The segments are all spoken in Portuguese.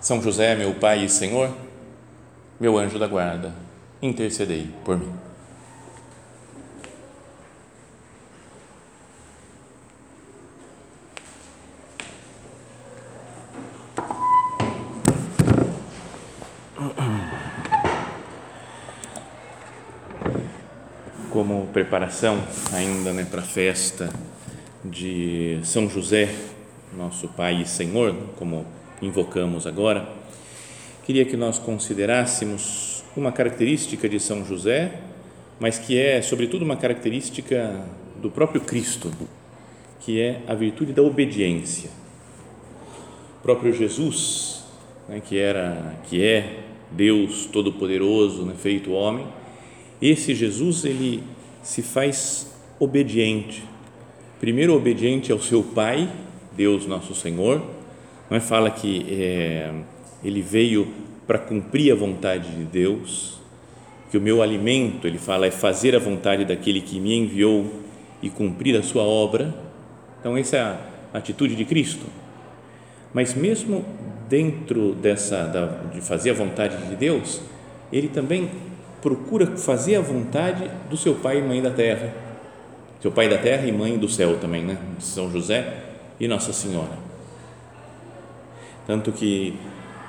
são José, meu Pai e Senhor, meu anjo da guarda, intercedei por mim. Como preparação ainda né, para a festa de São José, nosso Pai e Senhor, como invocamos agora, queria que nós considerássemos uma característica de São José, mas que é, sobretudo, uma característica do próprio Cristo, que é a virtude da obediência. O próprio Jesus, né, que era, que é Deus Todo-Poderoso, né, feito homem, esse Jesus ele se faz obediente. Primeiro obediente ao seu Pai, Deus Nosso Senhor, não é? fala que é, ele veio para cumprir a vontade de Deus, que o meu alimento, ele fala, é fazer a vontade daquele que me enviou e cumprir a sua obra. Então, essa é a atitude de Cristo. Mas, mesmo dentro dessa, da, de fazer a vontade de Deus, ele também procura fazer a vontade do seu pai e mãe da terra. Seu pai da terra e mãe do céu também, né? São José e Nossa Senhora. Tanto que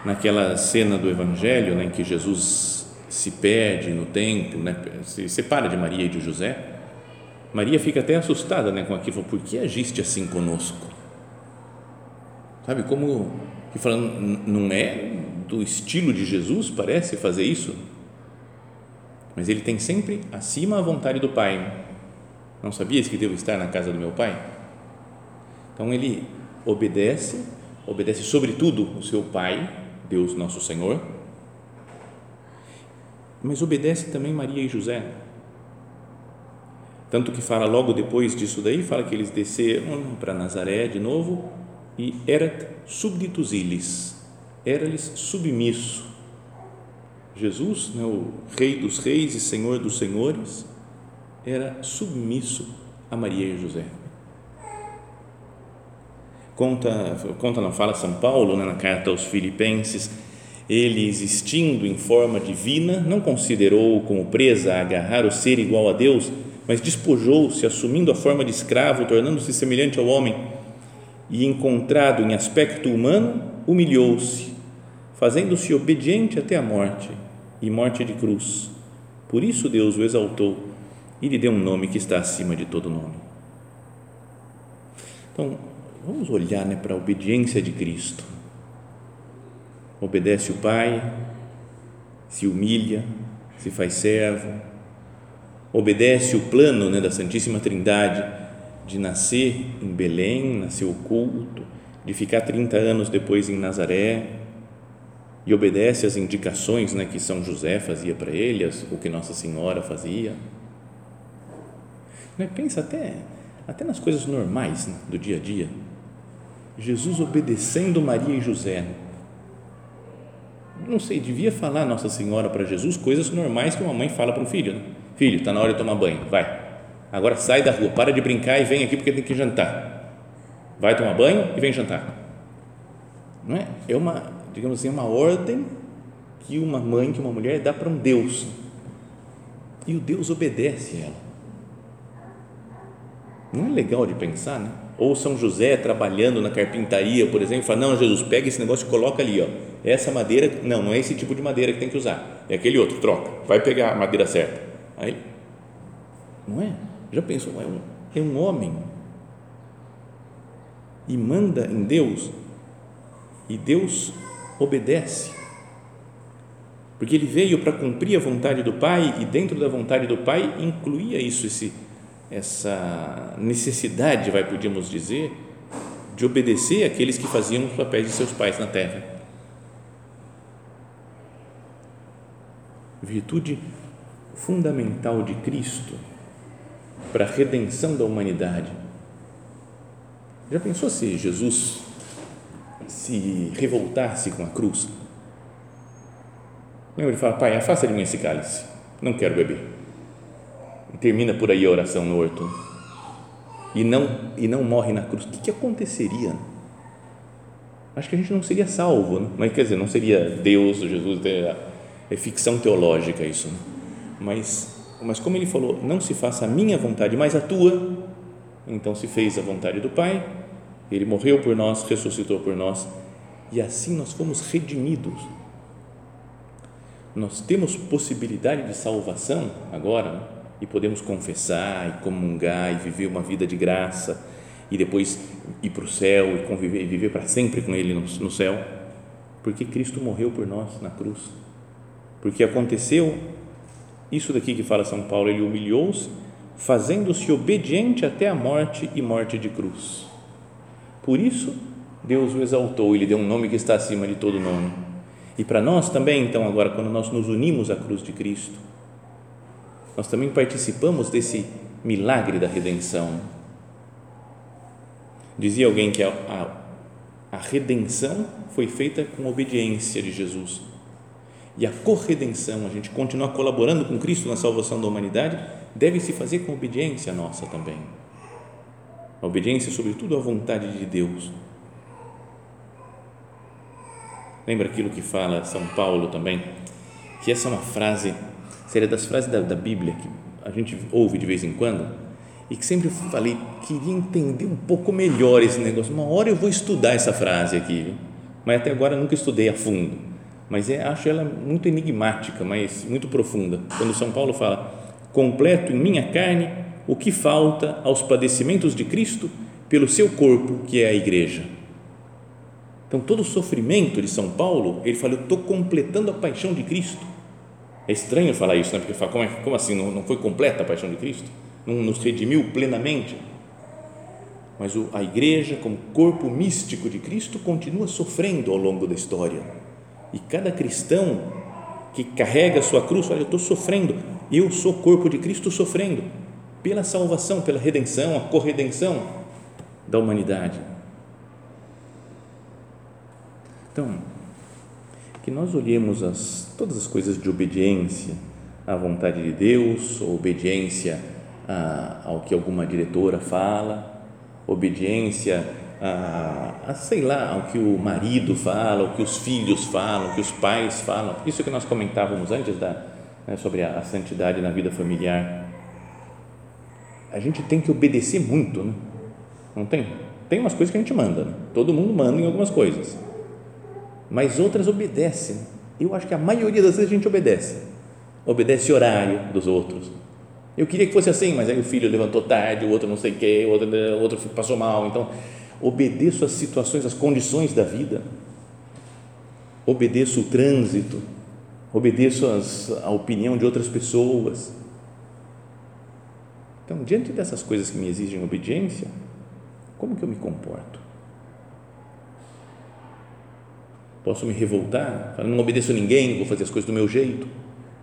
naquela cena do Evangelho né, em que Jesus se perde no templo, né, se separa de Maria e de José, Maria fica até assustada né, com aquilo, por que agiste assim conosco? Sabe, como que falando, não é do estilo de Jesus, parece fazer isso, mas ele tem sempre acima a vontade do Pai. Não sabias que devo estar na casa do meu Pai? Então ele obedece obedece sobretudo o seu Pai, Deus Nosso Senhor, mas obedece também Maria e José. Tanto que fala logo depois disso daí, fala que eles desceram para Nazaré de novo e erat subditus illis, era-lhes submisso. Jesus, né, o Rei dos Reis e Senhor dos Senhores, era submisso a Maria e José conta, conta não fala São Paulo né, na carta aos Filipenses, ele existindo em forma divina, não considerou como presa agarrar o ser igual a Deus, mas despojou-se, assumindo a forma de escravo, tornando-se semelhante ao homem, e encontrado em aspecto humano, humilhou-se, fazendo-se obediente até a morte e morte de cruz. Por isso Deus o exaltou e lhe deu um nome que está acima de todo nome. Então, Vamos olhar né, para a obediência de Cristo. Obedece o Pai, se humilha, se faz servo, obedece o plano né, da Santíssima Trindade de nascer em Belém, nascer oculto, de ficar 30 anos depois em Nazaré, e obedece às indicações né, que São José fazia para ele, o que Nossa Senhora fazia. Né, pensa até, até nas coisas normais né, do dia a dia Jesus obedecendo Maria e José. Não sei, devia falar Nossa Senhora para Jesus coisas normais que uma mãe fala para um filho. Né? Filho, está na hora de tomar banho, vai. Agora sai da rua, para de brincar e vem aqui porque tem que jantar. Vai tomar banho e vem jantar. Não é? É uma, digamos assim, uma ordem que uma mãe, que uma mulher dá para um Deus. E o Deus obedece a ela. Não é legal de pensar, né? Ou São José trabalhando na carpintaria, por exemplo, fala: Não, Jesus, pega esse negócio e coloca ali, ó. Essa madeira, não, não é esse tipo de madeira que tem que usar, é aquele outro, troca, vai pegar a madeira certa. Aí, não é? Já pensou? É um, é um homem e manda em Deus e Deus obedece. Porque ele veio para cumprir a vontade do Pai e dentro da vontade do Pai incluía isso, esse essa necessidade, vai podíamos dizer, de obedecer àqueles que faziam os papéis de seus pais na terra. Virtude fundamental de Cristo para a redenção da humanidade. Já pensou se Jesus se revoltasse com a cruz? Lembra, ele fala: Pai, afasta de mim esse cálice, não quero beber Termina por aí a oração no horto. E não, e não morre na cruz. O que, que aconteceria? Acho que a gente não seria salvo, né? mas quer dizer, não seria Deus, Jesus, é, é ficção teológica isso. Né? Mas, mas como ele falou, não se faça a minha vontade, mas a tua, então se fez a vontade do Pai, ele morreu por nós, ressuscitou por nós, e assim nós fomos redimidos nós temos possibilidade de salvação agora né? E podemos confessar e comungar e viver uma vida de graça e depois ir para o céu e conviver e viver para sempre com Ele no, no céu, porque Cristo morreu por nós na cruz, porque aconteceu isso daqui que fala São Paulo, ele humilhou-se, fazendo-se obediente até a morte e morte de cruz. Por isso Deus o exaltou e lhe deu um nome que está acima de todo nome e para nós também, então, agora, quando nós nos unimos à cruz de Cristo, nós também participamos desse milagre da redenção. Dizia alguém que a, a, a redenção foi feita com obediência de Jesus. E a corredenção, a gente continuar colaborando com Cristo na salvação da humanidade, deve se fazer com obediência nossa também. A obediência, sobretudo, à vontade de Deus Lembra aquilo que fala São Paulo também? Que essa é uma frase, seria das frases da, da Bíblia que a gente ouve de vez em quando e que sempre falei, queria entender um pouco melhor esse negócio. Uma hora eu vou estudar essa frase aqui, mas até agora nunca estudei a fundo. Mas é, acho ela muito enigmática, mas muito profunda. Quando São Paulo fala: completo em minha carne o que falta aos padecimentos de Cristo pelo seu corpo, que é a igreja então, todo o sofrimento de São Paulo, ele fala, eu estou completando a paixão de Cristo. É estranho falar isso, né? porque fala, como, é, como assim, não, não foi completa a paixão de Cristo? Não nos redimiu plenamente? Mas o, a igreja, como corpo místico de Cristo, continua sofrendo ao longo da história. E cada cristão que carrega a sua cruz, fala, eu estou sofrendo, eu sou corpo de Cristo sofrendo pela salvação, pela redenção, a corredenção da humanidade. Então, que nós olhemos as, todas as coisas de obediência à vontade de Deus, obediência a, ao que alguma diretora fala, obediência a, a, sei lá, ao que o marido fala, ao que os filhos falam, ao que os pais falam. Isso que nós comentávamos antes da, né, sobre a, a, santidade na vida familiar. A gente tem que obedecer muito, né? não tem? Tem umas coisas que a gente manda, né? todo mundo manda em algumas coisas mas outras obedecem. Eu acho que a maioria das vezes a gente obedece. Obedece horário dos outros. Eu queria que fosse assim, mas aí o filho levantou tarde, o outro não sei o quê, o outro, o outro passou mal. Então, obedeço às situações, às condições da vida. Obedeço o trânsito. Obedeço as, a opinião de outras pessoas. Então, diante dessas coisas que me exigem obediência, como que eu me comporto? Posso me revoltar, falar, não obedeço a ninguém, vou fazer as coisas do meu jeito.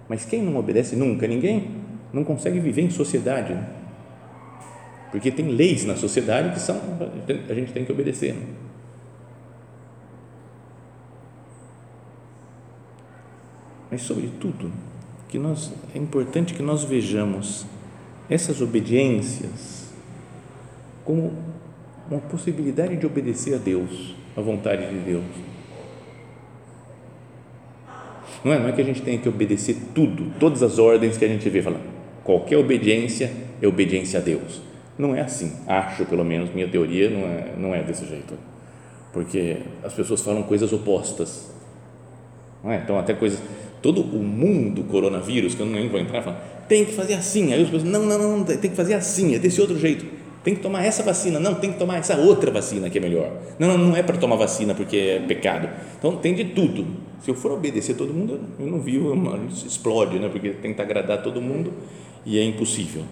Mas quem não obedece nunca a ninguém, não consegue viver em sociedade. Né? Porque tem leis na sociedade que são, a gente tem que obedecer. Né? Mas, sobretudo, que nós, é importante que nós vejamos essas obediências como uma possibilidade de obedecer a Deus, a vontade de Deus não é, não é que a gente tenha que obedecer tudo, todas as ordens que a gente vê, fala, qualquer obediência é obediência a Deus. Não é assim, acho pelo menos, minha teoria não é, não é desse jeito. Porque as pessoas falam coisas opostas. Não é? Então, até coisas. Todo o mundo coronavírus, que eu não vou entrar, fala, tem que fazer assim. Aí as pessoas, não, não, não, tem que fazer assim, é desse outro jeito tem que tomar essa vacina, não, tem que tomar essa outra vacina que é melhor. Não, não, não é para tomar vacina porque é pecado. Então tem de tudo. Se eu for obedecer todo mundo, eu não vivo, explode, né? porque tenta agradar todo mundo e é impossível.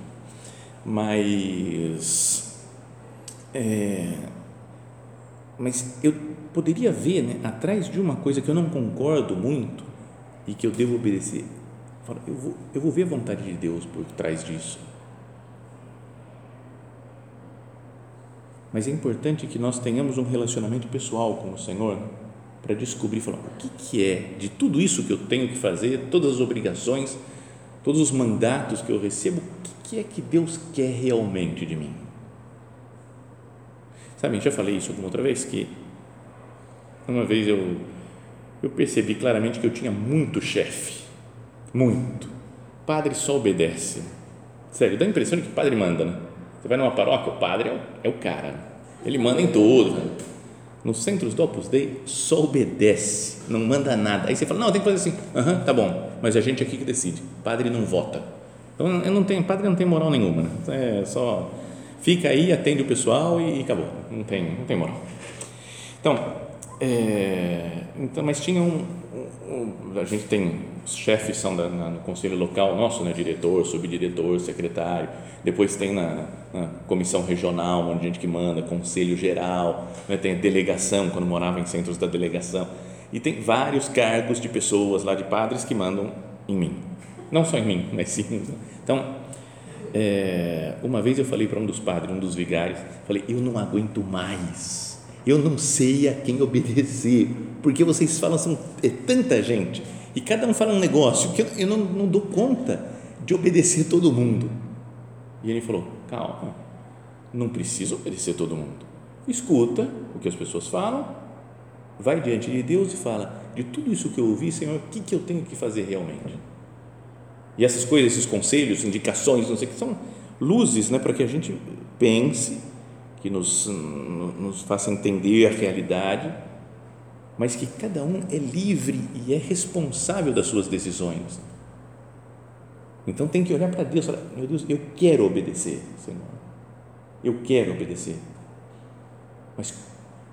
Mas, é, mas eu poderia ver, né, atrás de uma coisa que eu não concordo muito e que eu devo obedecer, eu vou, eu vou ver a vontade de Deus por trás disso. Mas é importante que nós tenhamos um relacionamento pessoal com o Senhor para descobrir, falar, o que, que é de tudo isso que eu tenho que fazer, todas as obrigações, todos os mandatos que eu recebo, o que, que é que Deus quer realmente de mim? Sabe, já falei isso alguma outra vez, que uma vez eu, eu percebi claramente que eu tinha muito chefe, muito. Padre só obedece. Sério, dá a impressão de que o padre manda, né? Você vai numa paróquia, o padre é o, é o cara, né? ele manda em tudo. Né? Nos centros do Opus Dei, só obedece, não manda nada. Aí você fala, não, tem que fazer assim, aham, tá bom, mas a gente aqui que decide, padre não vota. Então, eu não tenho, padre não tem moral nenhuma, né? é só fica aí, atende o pessoal e, e acabou, não tem, não tem moral. Então, é, então, mas tinha um, um, a gente tem os chefes são da, na, no conselho local nosso, né, diretor, subdiretor, secretário. Depois tem na, na, comissão regional, onde a gente que manda, conselho geral, né, tem a delegação quando morava em centros da delegação. E tem vários cargos de pessoas lá de padres que mandam em mim, não só em mim, mas sim. Então, é, uma vez eu falei para um dos padres, um dos vigários, falei, eu não aguento mais. Eu não sei a quem obedecer, porque vocês falam, são é tanta gente, e cada um fala um negócio que eu, não, não dou conta de obedecer todo mundo. E ele falou: calma, não precisa obedecer todo mundo. Escuta o que as pessoas falam, vai diante de Deus e fala: de tudo isso que eu ouvi, Senhor, o que, que eu tenho que fazer realmente? E essas coisas, esses conselhos, indicações, não sei o que, são luzes né, para que a gente pense que nos, nos faça entender a realidade, mas que cada um é livre e é responsável das suas decisões. Então tem que olhar para Deus falar: Meu Deus, eu quero obedecer, Senhor. Eu quero obedecer. Mas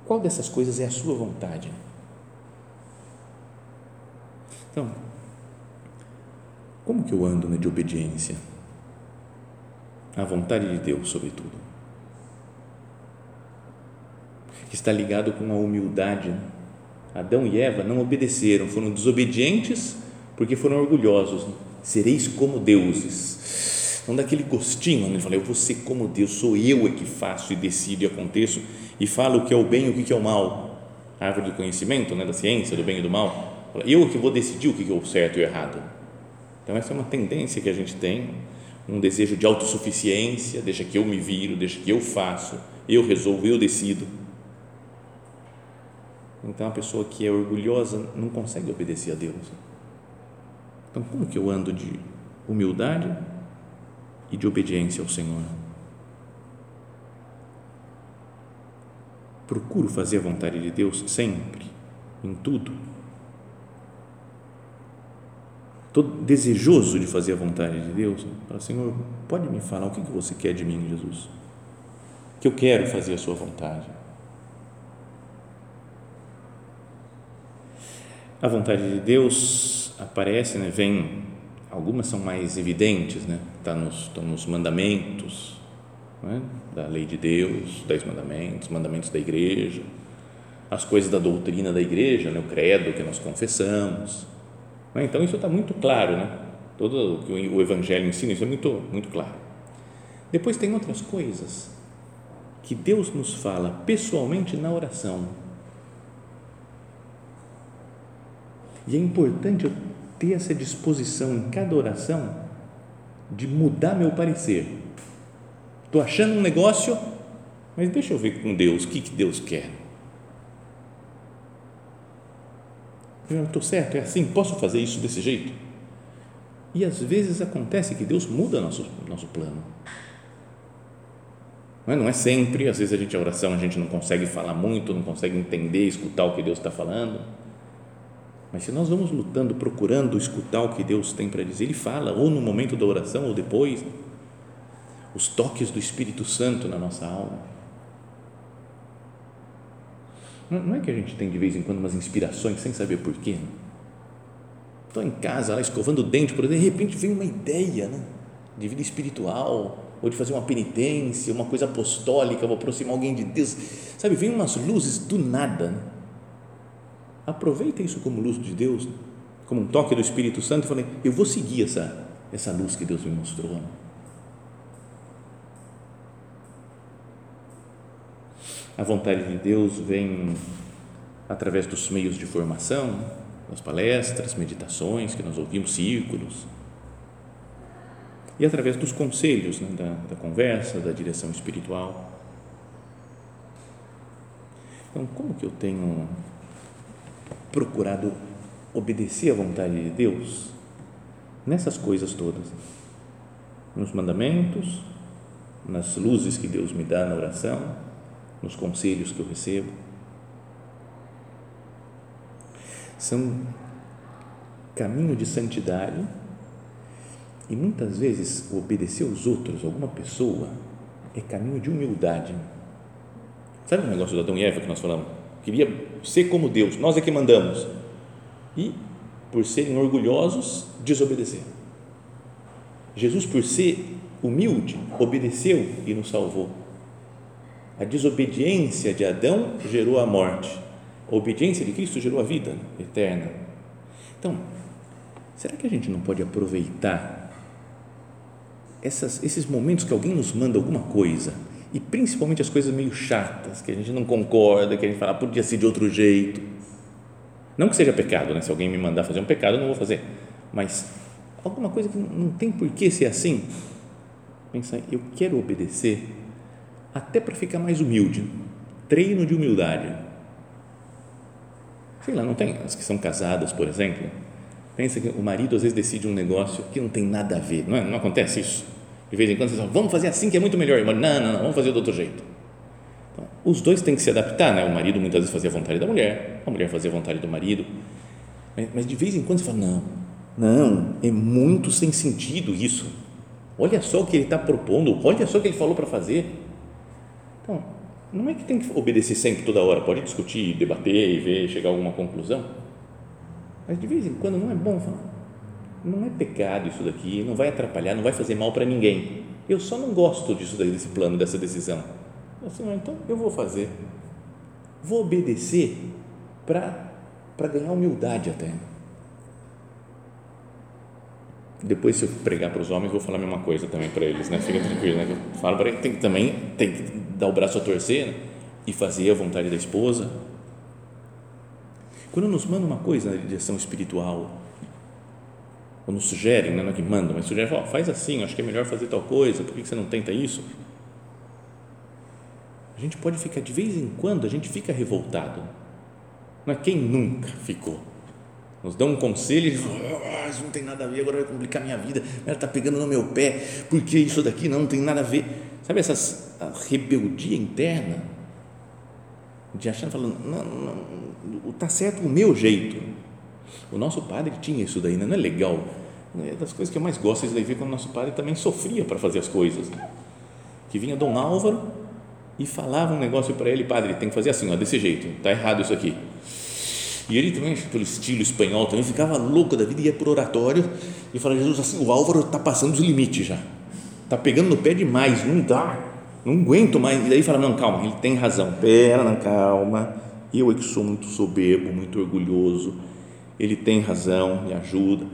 qual dessas coisas é a sua vontade? Então, como que eu ando né, de obediência? À vontade de Deus, sobretudo. está ligado com a humildade. Né? Adão e Eva não obedeceram, foram desobedientes porque foram orgulhosos. Sereis como deuses. Então, daquele gostinho, né? ele fala: Eu vou ser como Deus, sou eu é que faço e decido e aconteço e falo o que é o bem e o que é o mal. A árvore do conhecimento, né? da ciência, do bem e do mal. Eu é que vou decidir o que é o certo e o errado. Então, essa é uma tendência que a gente tem, um desejo de autossuficiência, deixa que eu me viro, deixa que eu faço, eu resolvo, eu decido. Então, a pessoa que é orgulhosa não consegue obedecer a Deus. Então, como que eu ando de humildade e de obediência ao Senhor? Procuro fazer a vontade de Deus sempre, em tudo. Estou desejoso de fazer a vontade de Deus. Fala, Senhor, pode me falar o que você quer de mim, Jesus? Que eu quero fazer a Sua vontade A vontade de Deus aparece, né, vem, algumas são mais evidentes, né, está nos, estão nos mandamentos né, da lei de Deus, dez mandamentos, mandamentos da igreja, as coisas da doutrina da igreja, né, o credo que nós confessamos. Né, então isso está muito claro, né, todo o que o Evangelho ensina, isso é muito, muito claro. Depois tem outras coisas que Deus nos fala pessoalmente na oração E é importante eu ter essa disposição em cada oração de mudar meu parecer. Estou achando um negócio, mas deixa eu ver com Deus o que, que Deus quer. Estou certo, é assim, posso fazer isso desse jeito? E às vezes acontece que Deus muda nosso, nosso plano. Não é, não é sempre, às vezes a gente, a oração, a gente não consegue falar muito, não consegue entender, escutar o que Deus está falando mas se nós vamos lutando, procurando escutar o que Deus tem para dizer, Ele fala, ou no momento da oração, ou depois, os toques do Espírito Santo na nossa alma. Não é que a gente tem de vez em quando umas inspirações sem saber porquê. Estou em casa, lá escovando o dente, por exemplo, de repente vem uma ideia né, de vida espiritual, ou de fazer uma penitência, uma coisa apostólica, vou aproximar alguém de Deus. Sabe, vem umas luzes do nada. Né? Aproveita isso como luz de Deus, como um toque do Espírito Santo, e falei: eu vou seguir essa, essa luz que Deus me mostrou. A vontade de Deus vem através dos meios de formação, das palestras, meditações que nós ouvimos, círculos, e através dos conselhos, né, da, da conversa, da direção espiritual. Então, como que eu tenho procurado obedecer à vontade de Deus nessas coisas todas? Nos mandamentos, nas luzes que Deus me dá na oração, nos conselhos que eu recebo. São caminho de santidade e muitas vezes obedecer aos outros, alguma pessoa, é caminho de humildade. Sabe o negócio do Adão e Eva que nós falamos? Queria ser como Deus, nós é que mandamos. E, por serem orgulhosos, desobedecer. Jesus, por ser humilde, obedeceu e nos salvou. A desobediência de Adão gerou a morte. A obediência de Cristo gerou a vida eterna. Então, será que a gente não pode aproveitar essas, esses momentos que alguém nos manda alguma coisa e principalmente as coisas meio chatas, que a gente não concorda, que a gente fala, ah, podia ser de outro jeito. Não que seja pecado, né? se alguém me mandar fazer um pecado, eu não vou fazer, mas alguma coisa que não tem por que ser assim. Pensa, eu quero obedecer até para ficar mais humilde. Treino de humildade. Sei lá, não tem as que são casadas, por exemplo. Pensa que o marido às vezes decide um negócio que não tem nada a ver, não, é? não acontece isso? De vez em quando você fala, vamos fazer assim que é muito melhor. Não, não, não, vamos fazer do outro jeito. Então, os dois têm que se adaptar, né? O marido muitas vezes fazia a vontade da mulher, a mulher fazia a vontade do marido. Mas, mas de vez em quando você fala, não, não, é muito sem sentido isso. Olha só o que ele está propondo, olha só o que ele falou para fazer então, não é que tem que obedecer sempre toda hora, pode discutir, debater e ver, chegar a alguma conclusão, mas de vez em quando não é bom falar, não é pecado isso daqui, não vai atrapalhar, não vai fazer mal para ninguém. Eu só não gosto disso daí, desse plano, dessa decisão. Assim, então eu vou fazer, vou obedecer para ganhar humildade até. Depois, se eu pregar para os homens, vou falar a mesma coisa também para eles, né? Fica tranquilo, né? Eu falo para eles, tem que também tem que dar o braço a torcer né? e fazer a vontade da esposa. Quando nos mandam uma coisa na direção espiritual, ou nos sugerem, não é que mandam, mas sugerem, oh, faz assim, acho que é melhor fazer tal coisa, por que você não tenta isso? A gente pode ficar, de vez em quando, a gente fica revoltado. É quem nunca ficou nos dão um conselho e oh, isso não tem nada a ver, agora vai complicar minha vida, ela está pegando no meu pé, porque isso daqui não, não tem nada a ver. Sabe essa rebeldia interna de achar, falando, não, não, está certo o meu jeito. O nosso padre tinha isso daí, né? não é legal? É das coisas que eu mais gosto de ver quando o nosso padre também sofria para fazer as coisas. Né? Que vinha Dom Álvaro e falava um negócio para ele, padre, tem que fazer assim, ó, desse jeito, está errado isso aqui e ele também, pelo estilo espanhol, também ficava louco da vida, ia por oratório e falava, Jesus, assim, o Álvaro está passando os limites já, está pegando no pé demais, não dá, não aguento mais. E daí fala, não, calma, ele tem razão, pera, não, calma, eu é que sou muito soberbo, muito orgulhoso, ele tem razão, me ajuda.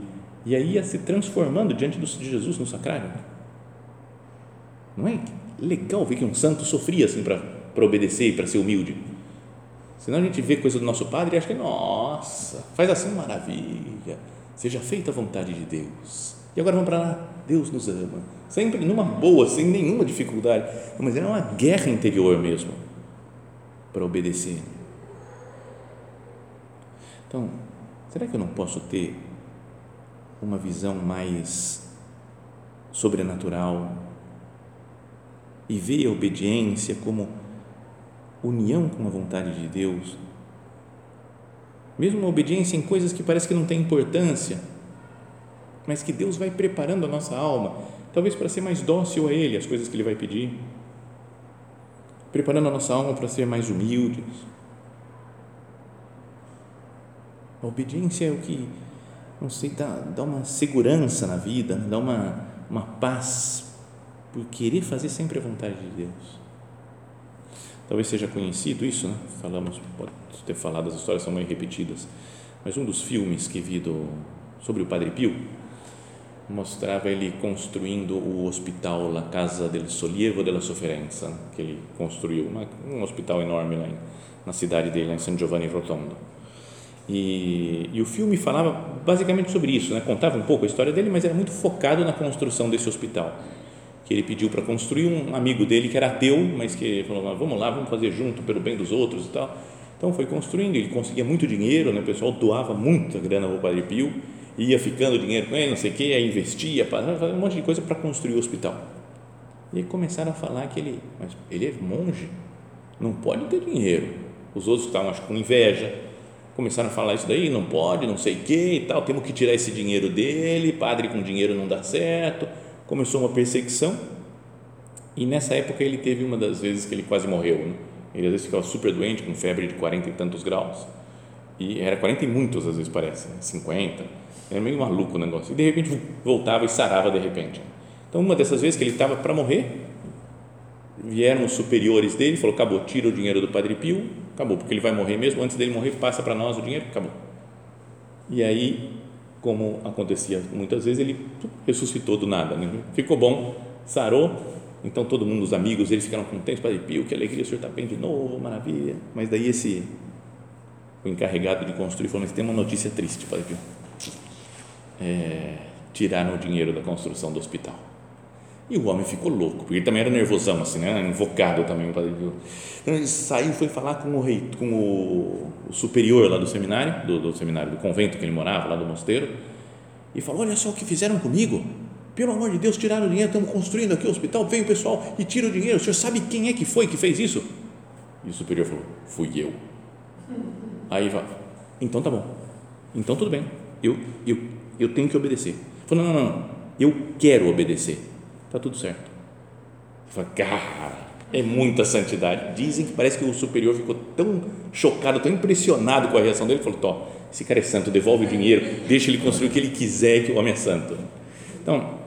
E aí ia se transformando diante de Jesus no sacrário. Não é legal ver que um santo sofria assim para obedecer e para ser humilde? Senão a gente vê coisa do nosso Padre e acha que, nossa, faz assim maravilha, seja feita a vontade de Deus. E agora vamos para lá, Deus nos ama. Sempre numa boa, sem nenhuma dificuldade. Mas é uma guerra interior mesmo para obedecer. Então, será que eu não posso ter uma visão mais sobrenatural e ver a obediência como união com a vontade de Deus, mesmo uma obediência em coisas que parece que não têm importância, mas que Deus vai preparando a nossa alma, talvez para ser mais dócil a Ele, as coisas que Ele vai pedir, preparando a nossa alma para ser mais humildes. A obediência é o que, não sei, dá, dá uma segurança na vida, dá uma, uma paz por querer fazer sempre a vontade de Deus. Talvez seja conhecido isso, né? Falamos, pode ter falado, as histórias são meio repetidas, mas um dos filmes que vi do, sobre o Padre Pio mostrava ele construindo o hospital La Casa del Sollievo della Sofferenza, que ele construiu, uma, um hospital enorme lá em, na cidade dele, em San Giovanni Rotondo. E, e, o filme falava basicamente sobre isso, né? contava um pouco a história dele, mas era muito focado na construção desse hospital, que ele pediu para construir um amigo dele que era ateu, mas que falou, vamos lá, vamos fazer junto pelo bem dos outros e tal. Então foi construindo, ele conseguia muito dinheiro, né? o pessoal doava muita grana para o Padre Pio, ia ficando dinheiro com ele, não sei o que, aí investia, fazia um monte de coisa para construir o hospital. E começaram a falar que ele, mas ele é monge, não pode ter dinheiro. Os outros estavam acho, com inveja, começaram a falar isso daí, não pode, não sei o que e tal, temos que tirar esse dinheiro dele, padre com dinheiro não dá certo. Começou uma perseguição e nessa época ele teve uma das vezes que ele quase morreu. Né? Ele às vezes ficava super doente, com febre de 40 e tantos graus, e era 40 e muitos às vezes parece, 50 né? Era meio maluco o negócio. E de repente voltava e sarava de repente. Então, uma dessas vezes que ele estava para morrer, vieram os superiores dele, falou: acabou, tira o dinheiro do Padre Pio, acabou, porque ele vai morrer mesmo. Antes dele morrer, passa para nós o dinheiro, acabou. E aí, como acontecia muitas vezes, ele ressuscitou do nada, né? ficou bom, sarou. Então, todo mundo, os amigos, eles ficaram contentes, Padre Pio, que alegria, o senhor está bem de novo, maravilha. Mas daí, esse, o encarregado de construir falou: Mas tem uma notícia triste, Padre Pio é, tiraram o dinheiro da construção do hospital. E o homem ficou louco, porque ele também era nervosão, assim, né? invocado também. Então ele saiu foi falar com o rei, com o, o superior lá do seminário, do, do, seminário, do convento que ele morava, lá do mosteiro, e falou: Olha só o que fizeram comigo. Pelo amor de Deus, tiraram o dinheiro, estamos construindo aqui o hospital, vem o pessoal e tira o dinheiro. O senhor sabe quem é que foi que fez isso? E o superior falou: Fui eu. Aí vai, então tá bom, então tudo bem, eu, eu eu tenho que obedecer. Falou, não, não, não, eu quero obedecer. Está tudo certo. Fala, cara, é muita santidade. Dizem que parece que o superior ficou tão chocado, tão impressionado com a reação dele, falou, esse cara é santo, devolve o dinheiro, deixa ele construir o que ele quiser, que o homem é santo. Então,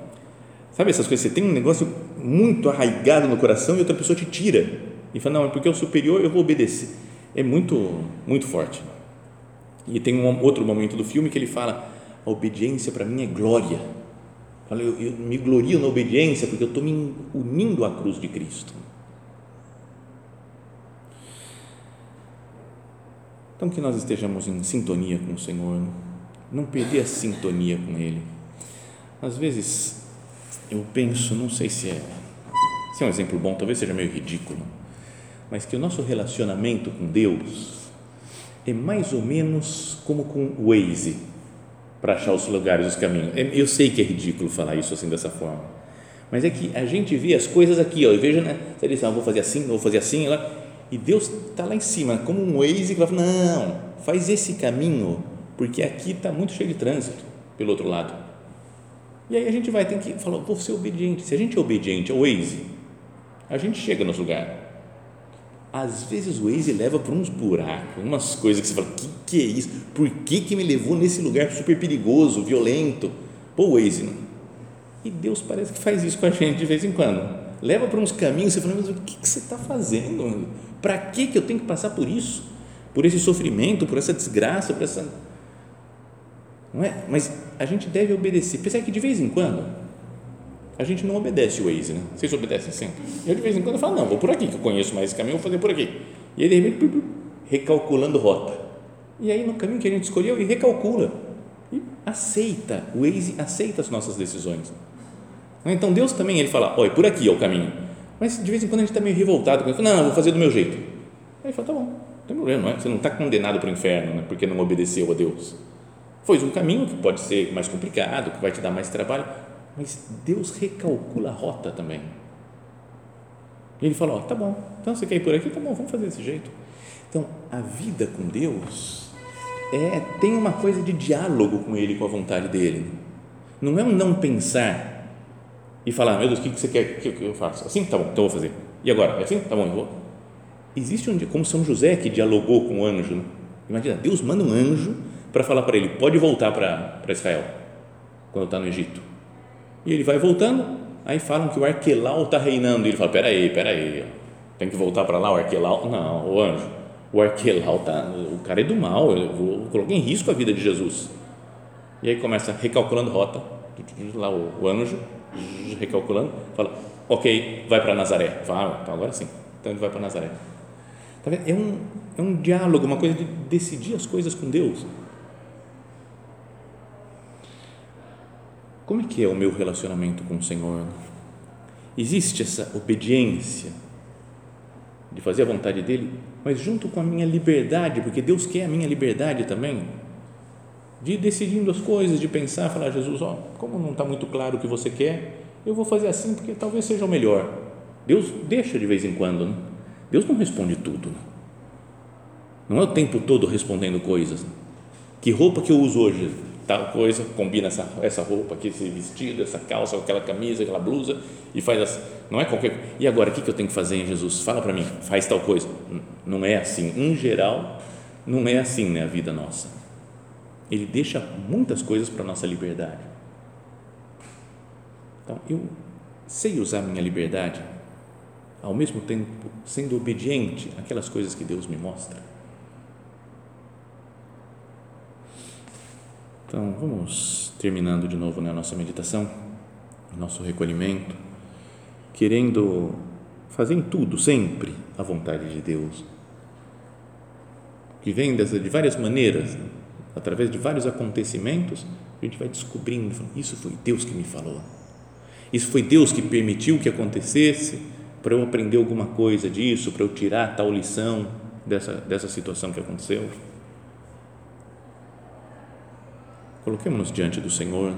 sabe essas coisas, você tem um negócio muito arraigado no coração e outra pessoa te tira e fala, não, é porque é o superior, eu vou obedecer. É muito, muito forte. E tem um outro momento do filme que ele fala, a obediência para mim é glória. Eu, eu me glorio na obediência porque eu estou me unindo à cruz de Cristo. Então, que nós estejamos em sintonia com o Senhor, não perder a sintonia com Ele. Às vezes, eu penso, não sei se é, se é um exemplo bom, talvez seja meio ridículo, mas que o nosso relacionamento com Deus é mais ou menos como com o Waze para achar os lugares, os caminhos. É, eu sei que é ridículo falar isso assim dessa forma, mas é que a gente vê as coisas aqui, ó, e veja, né? Você diz, ah, vou fazer assim, vou fazer assim, lá, e Deus está lá em cima, como um Waze que vai falar, não, faz esse caminho, porque aqui está muito cheio de trânsito pelo outro lado. E aí a gente vai ter que falar, vou ser obediente. Se a gente é obediente ao Waze, a gente chega nos lugares às vezes o Waze leva para uns buracos, umas coisas que você fala, que que é isso? Por que que me levou nesse lugar super perigoso, violento? Pô, Waze, não? E Deus parece que faz isso com a gente de vez em quando. Leva para uns caminhos, você fala, mas o que, que você está fazendo? Para que que eu tenho que passar por isso? Por esse sofrimento, por essa desgraça, por essa... Não é? Mas a gente deve obedecer. Pensar que de vez em quando a gente não obedece o Waze, né? Vocês obedecem sempre? Eu de vez em quando falo, não, vou por aqui, que eu conheço mais esse caminho, vou fazer por aqui. E aí, de repente, recalculando rota. E aí, no caminho que a gente escolheu, ele recalcula. E aceita, o Waze aceita as nossas decisões. Então, Deus também, ele fala, olha, por aqui é o caminho. Mas, de vez em quando, a gente está meio revoltado. Fala, não, não, vou fazer do meu jeito. Aí ele fala, tá bom, não tem problema, não é? Você não está condenado para o inferno, né? Porque não obedeceu a Deus. Foi um caminho que pode ser mais complicado, que vai te dar mais trabalho, mas Deus recalcula a rota também. Ele fala: Ó, tá bom, então você quer ir por aqui? Tá bom, vamos fazer desse jeito. Então, a vida com Deus é, tem uma coisa de diálogo com Ele, com a vontade dele. Não é um não pensar e falar: Meu Deus, o que você quer que eu faça? Assim? Tá bom, então vou fazer. E agora? É assim? Tá bom, eu vou. Existe um, como São José que dialogou com o anjo. Né? Imagina, Deus manda um anjo para falar para ele: pode voltar para Israel, quando está no Egito e ele vai voltando, aí falam que o Arquelau está reinando. E ele fala: peraí, peraí, tem que voltar para lá o Arquelau? Não, o anjo. o Arquelau tá, o cara é do mal, eu vou colocar em risco a vida de Jesus. E aí começa recalculando rota, lá o, o anjo recalculando, fala, ok, vai para Nazaré. Fala, ah, então agora sim, então ele vai para Nazaré. Tá é um, é um diálogo, uma coisa de decidir as coisas com Deus. Como é que é o meu relacionamento com o Senhor? Existe essa obediência de fazer a vontade dele, mas junto com a minha liberdade, porque Deus quer a minha liberdade também, de ir decidindo as coisas, de pensar, falar, Jesus, ó, como não está muito claro o que você quer, eu vou fazer assim porque talvez seja o melhor. Deus deixa de vez em quando, né? Deus não responde tudo. Né? Não é o tempo todo respondendo coisas. Que roupa que eu uso hoje? Tal coisa, combina essa, essa roupa aqui, esse vestido, essa calça, aquela camisa, aquela blusa e faz assim. Não é qualquer. E agora, o que, eu tenho que fazer em Jesus? Fala para mim, faz tal coisa. Não é assim. Em geral, não é assim né, a vida nossa. Ele deixa muitas coisas para a nossa liberdade. Então, eu sei usar minha liberdade, ao mesmo tempo sendo obediente àquelas coisas que Deus me mostra. Então, vamos terminando de novo né, a nossa meditação, nosso recolhimento, querendo fazer em tudo, sempre, a vontade de Deus, que vem de várias maneiras, através de vários acontecimentos, a gente vai descobrindo, isso foi Deus que me falou. Isso foi Deus que permitiu que acontecesse para eu aprender alguma coisa disso, para eu tirar tal lição dessa, dessa situação que aconteceu. Coloquemos-nos diante do Senhor,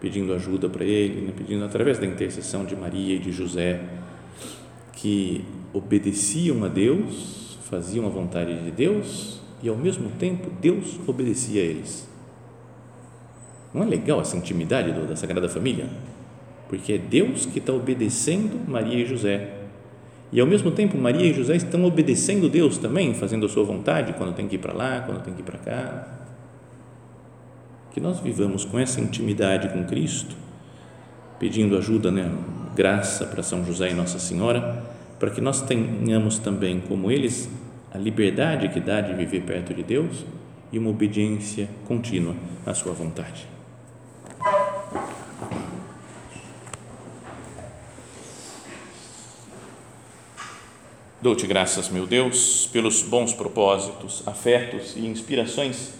pedindo ajuda para Ele, né? pedindo através da intercessão de Maria e de José, que obedeciam a Deus, faziam a vontade de Deus e ao mesmo tempo Deus obedecia a eles. Não é legal essa intimidade da Sagrada Família? porque é Deus que está obedecendo Maria e José. E ao mesmo tempo, Maria e José estão obedecendo Deus também, fazendo a sua vontade, quando tem que ir para lá, quando tem que ir para cá. Que nós vivamos com essa intimidade com Cristo, pedindo ajuda, né, graça para São José e Nossa Senhora, para que nós tenhamos também, como eles, a liberdade que dá de viver perto de Deus e uma obediência contínua à sua vontade. Dou-te graças, meu Deus, pelos bons propósitos, afetos e inspirações